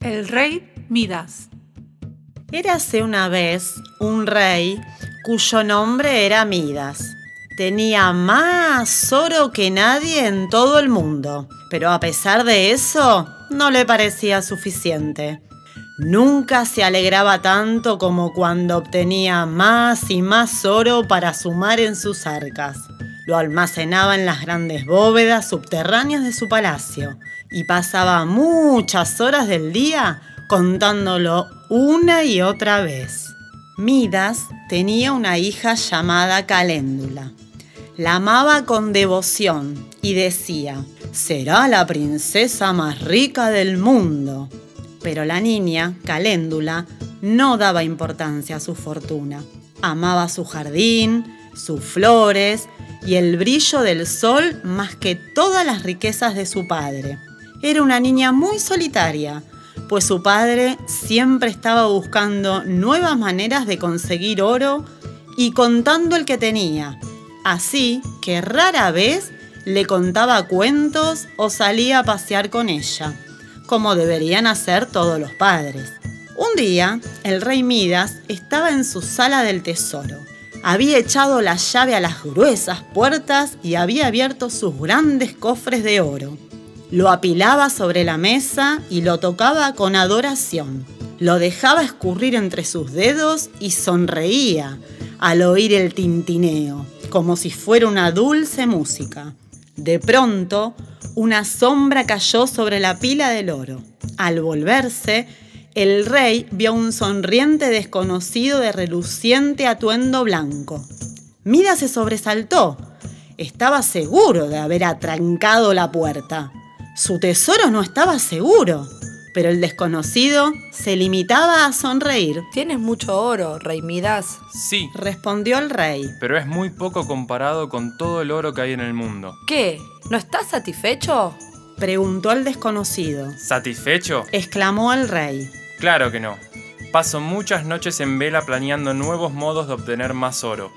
El rey Midas. Érase una vez un rey cuyo nombre era Midas. Tenía más oro que nadie en todo el mundo, pero a pesar de eso, no le parecía suficiente. Nunca se alegraba tanto como cuando obtenía más y más oro para sumar en sus arcas. Lo almacenaba en las grandes bóvedas subterráneas de su palacio y pasaba muchas horas del día contándolo una y otra vez. Midas tenía una hija llamada Caléndula. La amaba con devoción y decía, será la princesa más rica del mundo. Pero la niña, Caléndula, no daba importancia a su fortuna. Amaba su jardín, sus flores y el brillo del sol más que todas las riquezas de su padre. Era una niña muy solitaria, pues su padre siempre estaba buscando nuevas maneras de conseguir oro y contando el que tenía. Así que rara vez le contaba cuentos o salía a pasear con ella, como deberían hacer todos los padres. Un día, el rey Midas estaba en su sala del tesoro. Había echado la llave a las gruesas puertas y había abierto sus grandes cofres de oro. Lo apilaba sobre la mesa y lo tocaba con adoración. Lo dejaba escurrir entre sus dedos y sonreía al oír el tintineo, como si fuera una dulce música. De pronto, una sombra cayó sobre la pila del oro. Al volverse, el rey vio un sonriente desconocido de reluciente atuendo blanco. Mira se sobresaltó. Estaba seguro de haber atrancado la puerta. Su tesoro no estaba seguro, pero el desconocido se limitaba a sonreír. Tienes mucho oro, rey Midas. Sí, Respondió el rey. pero es muy poco comparado con todo el oro que hay en el mundo. ¿Qué? ¿No estás satisfecho? Preguntó el desconocido. ¿Satisfecho? Exclamó el rey. Claro que no. Paso muchas noches en vela planeando nuevos modos de obtener más oro.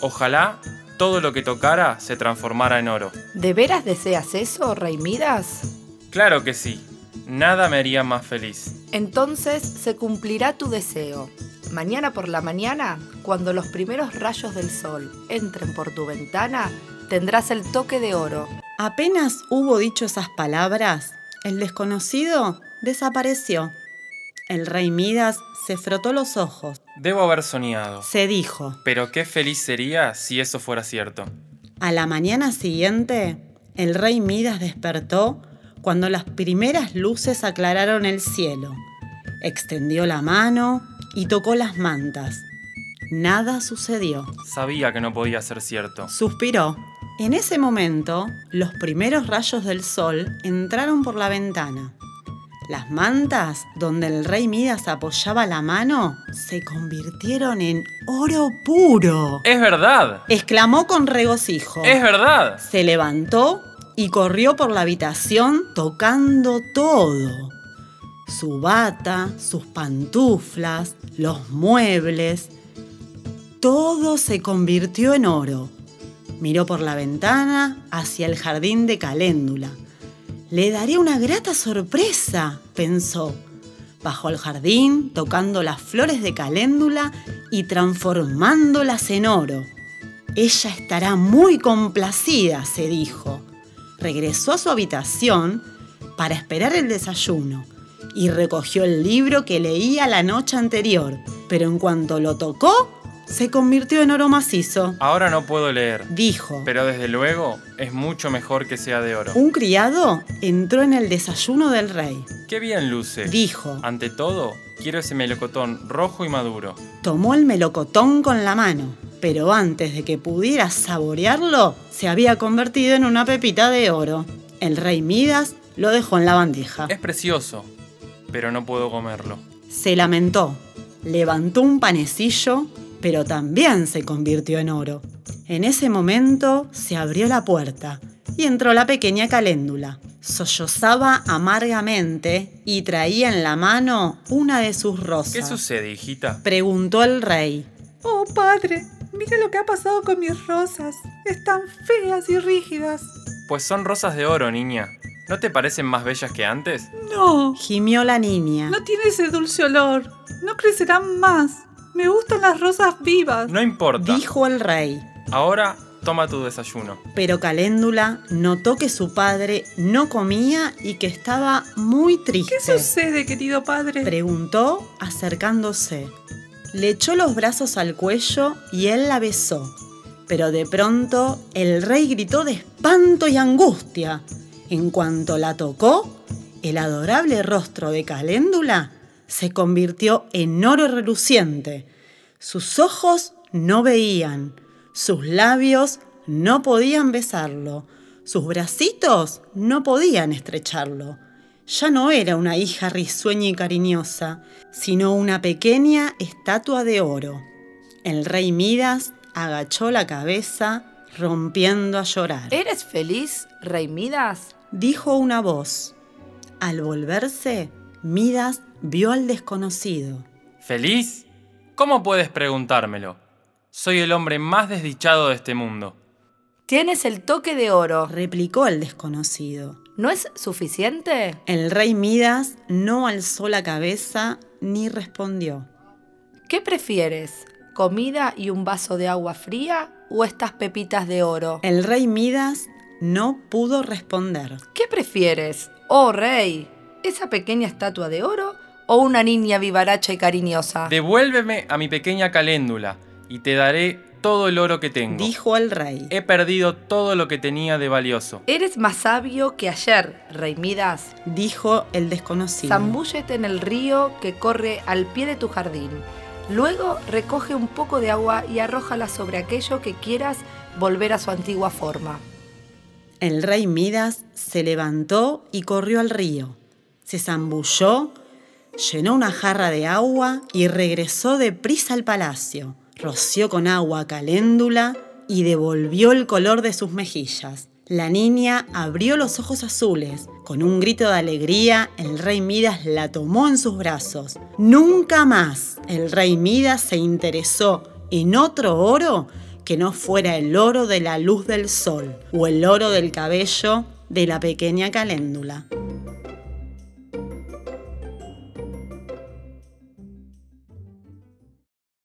Ojalá todo lo que tocara se transformara en oro. ¿De veras deseas eso, rey Midas? Claro que sí. Nada me haría más feliz. Entonces se cumplirá tu deseo. Mañana por la mañana, cuando los primeros rayos del sol entren por tu ventana, tendrás el toque de oro. Apenas hubo dicho esas palabras, el desconocido desapareció. El rey Midas se frotó los ojos. Debo haber soñado. Se dijo. Pero qué feliz sería si eso fuera cierto. A la mañana siguiente, el rey Midas despertó cuando las primeras luces aclararon el cielo. Extendió la mano y tocó las mantas. Nada sucedió. Sabía que no podía ser cierto. Suspiró. En ese momento, los primeros rayos del sol entraron por la ventana. Las mantas, donde el rey Midas apoyaba la mano, se convirtieron en oro puro. ¡Es verdad! Exclamó con regocijo. ¡Es verdad! Se levantó y corrió por la habitación tocando todo. Su bata, sus pantuflas, los muebles. Todo se convirtió en oro. Miró por la ventana hacia el jardín de Caléndula. Le daré una grata sorpresa, pensó. Bajó al jardín, tocando las flores de caléndula y transformándolas en oro. Ella estará muy complacida, se dijo. Regresó a su habitación para esperar el desayuno y recogió el libro que leía la noche anterior, pero en cuanto lo tocó, se convirtió en oro macizo. Ahora no puedo leer. Dijo. Pero desde luego es mucho mejor que sea de oro. Un criado entró en el desayuno del rey. ¡Qué bien luce! Dijo. Ante todo, quiero ese melocotón rojo y maduro. Tomó el melocotón con la mano, pero antes de que pudiera saborearlo, se había convertido en una pepita de oro. El rey Midas lo dejó en la bandeja. Es precioso, pero no puedo comerlo. Se lamentó, levantó un panecillo, pero también se convirtió en oro. En ese momento se abrió la puerta y entró la pequeña caléndula. Sollozaba amargamente y traía en la mano una de sus rosas. ¿Qué sucede, hijita? Preguntó el rey. Oh, padre, mira lo que ha pasado con mis rosas. Están feas y rígidas. Pues son rosas de oro, niña. ¿No te parecen más bellas que antes? No, Gimió la niña. no tiene ese dulce olor. No crecerán más. Me gustan las rosas vivas. No importa. Dijo el rey. Ahora toma tu desayuno. Pero Caléndula notó que su padre no comía y que estaba muy triste. ¿Qué sucede, querido padre? Preguntó acercándose. Le echó los brazos al cuello y él la besó. Pero de pronto el rey gritó de espanto y angustia. En cuanto la tocó, el adorable rostro de Caléndula se convirtió en oro reluciente. Sus ojos no veían, sus labios no podían besarlo, sus bracitos no podían estrecharlo. Ya no era una hija risueña y cariñosa, sino una pequeña estatua de oro. El rey Midas agachó la cabeza, rompiendo a llorar. ¿Eres feliz, Rey Midas? Dijo una voz. Al volverse, Midas vio al desconocido. ¿Feliz? ¿Cómo puedes preguntármelo? Soy el hombre más desdichado de este mundo. Tienes el toque de oro. Replicó el desconocido. ¿No es suficiente? El rey Midas no alzó la cabeza ni respondió. ¿Qué prefieres? ¿Comida y un vaso de agua fría o estas pepitas de oro? El rey Midas no pudo responder. ¿Qué prefieres? Oh rey, ¿esa pequeña estatua de oro o una niña vivaracha y cariñosa? Devuélveme a mi pequeña caléndula y te daré todo el oro que tengo. Dijo el rey. He perdido todo lo que tenía de valioso. Eres más sabio que ayer, Rey Midas. Dijo el desconocido. Zambúllete en el río que corre al pie de tu jardín. Luego recoge un poco de agua y arrójala sobre aquello que quieras volver a su antigua forma. El rey Midas se levantó y corrió al río. Se zambulló, llenó una jarra de agua y regresó deprisa al palacio. Roció con agua Caléndula y devolvió el color de sus mejillas. La niña abrió los ojos azules. Con un grito de alegría, el rey Midas la tomó en sus brazos. Nunca más el rey Midas se interesó en otro oro que no fuera el oro de la luz del sol o el oro del cabello de la pequeña Caléndula.